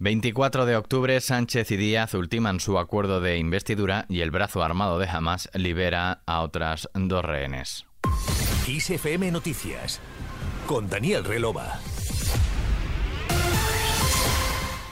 24 de octubre, Sánchez y Díaz ultiman su acuerdo de investidura y el brazo armado de Hamas libera a otras dos rehenes. ISFM Noticias con Daniel Relova.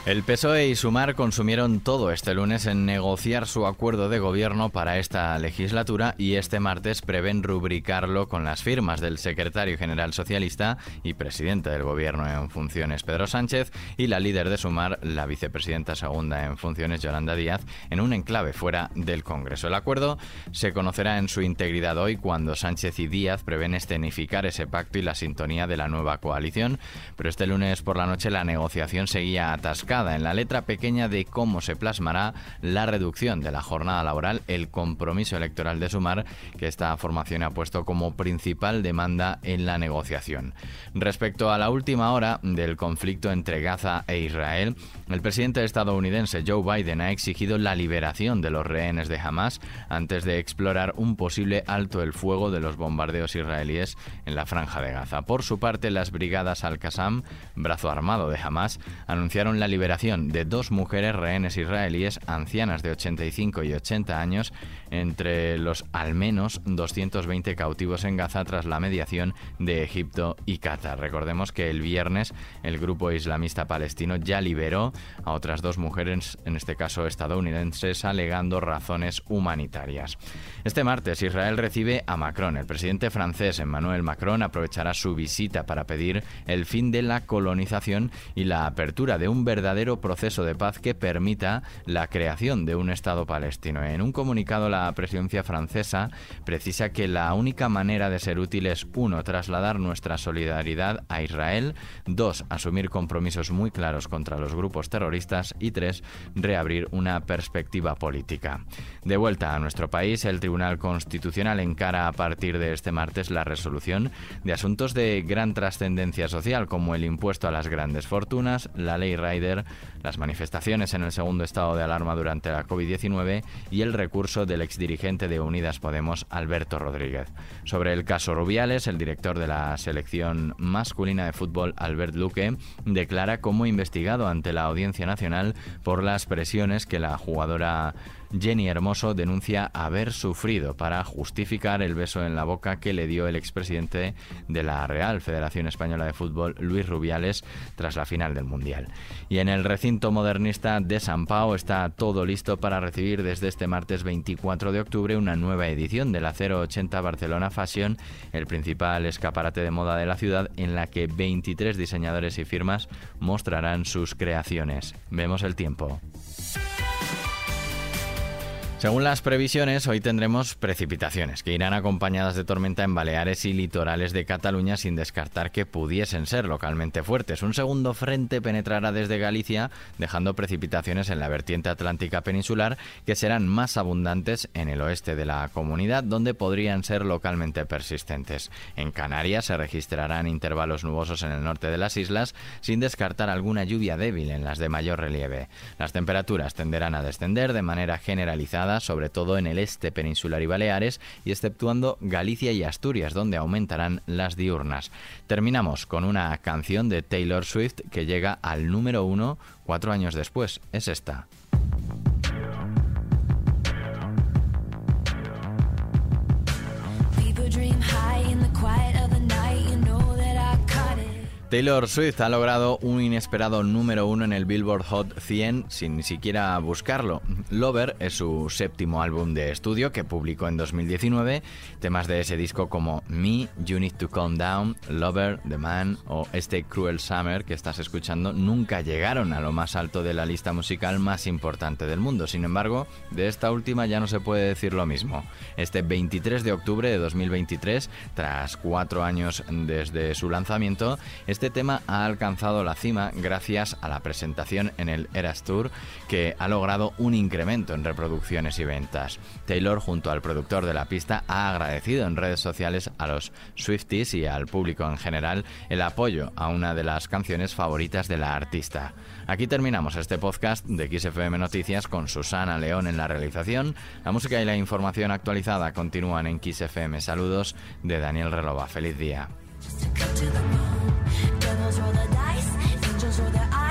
El PSOE y Sumar consumieron todo este lunes en negociar su acuerdo de gobierno para esta legislatura y este martes prevén rubricarlo con las firmas del secretario general socialista y presidente del gobierno en funciones Pedro Sánchez y la líder de Sumar, la vicepresidenta segunda en funciones Yolanda Díaz, en un enclave fuera del Congreso. El acuerdo se conocerá en su integridad hoy cuando Sánchez y Díaz prevén escenificar ese pacto y la sintonía de la nueva coalición, pero este lunes por la noche la negociación seguía atascada en la letra pequeña de cómo se plasmará la reducción de la jornada laboral, el compromiso electoral de Sumar, que esta formación ha puesto como principal demanda en la negociación. Respecto a la última hora del conflicto entre Gaza e Israel, el presidente estadounidense Joe Biden ha exigido la liberación de los rehenes de Hamas antes de explorar un posible alto el fuego de los bombardeos israelíes en la franja de Gaza. Por su parte, las brigadas Al-Qassam, brazo armado de Hamas, anunciaron la liberación liberación de dos mujeres rehenes israelíes ancianas de 85 y 80 años entre los al menos 220 cautivos en Gaza tras la mediación de Egipto y Qatar. Recordemos que el viernes el grupo islamista palestino ya liberó a otras dos mujeres, en este caso estadounidenses, alegando razones humanitarias. Este martes Israel recibe a Macron. El presidente francés Emmanuel Macron aprovechará su visita para pedir el fin de la colonización y la apertura de un verdadero proceso de paz que permita la creación de un Estado palestino. En un comunicado, la presidencia francesa precisa que la única manera de ser útil es, uno, trasladar nuestra solidaridad a Israel, dos, asumir compromisos muy claros contra los grupos terroristas y tres, reabrir una perspectiva política. De vuelta a nuestro país, el Tribunal Constitucional encara a partir de este martes la resolución de asuntos de gran trascendencia social como el impuesto a las grandes fortunas, la ley Las manifestaciones en el segundo estado de alarma durante la COVID-19 y el recurso del exdirigente de Unidas Podemos, Alberto Rodríguez. Sobre el caso Rubiales, el director de la selección masculina de fútbol, Albert Luque, declara como investigado ante la Audiencia Nacional por las presiones que la jugadora Jenny Hermoso denuncia haber sufrido para justificar el beso en la boca que le dio el expresidente de la Real Federación Española de Fútbol, Luis Rubiales, tras la final del Mundial. Y en el recinto modernista de San Pau está todo listo para recibir desde este martes 24 de octubre una nueva edición de la 080 Barcelona Fashion, el principal escaparate de moda de la ciudad, en la que 23 diseñadores y firmas mostrarán sus creaciones. Vemos el tiempo. Según las previsiones, hoy tendremos precipitaciones que irán acompañadas de tormenta en Baleares y litorales de Cataluña sin descartar que pudiesen ser localmente fuertes. Un segundo frente penetrará desde Galicia, dejando precipitaciones en la vertiente atlántica peninsular que serán más abundantes en el oeste de la comunidad, donde podrían ser localmente persistentes. En Canarias se registrarán intervalos nubosos en el norte de las islas, sin descartar alguna lluvia débil en las de mayor relieve. Las temperaturas tenderán a descender de manera generalizada sobre todo en el este peninsular y Baleares, y exceptuando Galicia y Asturias, donde aumentarán las diurnas. Terminamos con una canción de Taylor Swift que llega al número uno cuatro años después. Es esta. Taylor Swift ha logrado un inesperado número uno en el Billboard Hot 100 sin ni siquiera buscarlo. Lover es su séptimo álbum de estudio que publicó en 2019. Temas de ese disco como Me, You Need to Calm Down, Lover, The Man o este Cruel Summer que estás escuchando nunca llegaron a lo más alto de la lista musical más importante del mundo. Sin embargo, de esta última ya no se puede decir lo mismo. Este 23 de octubre de 2023, tras cuatro años desde su lanzamiento, este este tema ha alcanzado la cima gracias a la presentación en el Eras Tour que ha logrado un incremento en reproducciones y ventas. Taylor junto al productor de la pista ha agradecido en redes sociales a los Swifties y al público en general el apoyo a una de las canciones favoritas de la artista. Aquí terminamos este podcast de XFM Noticias con Susana León en la realización. La música y la información actualizada continúan en XFM. Saludos de Daniel Relova. Feliz día. 说的爱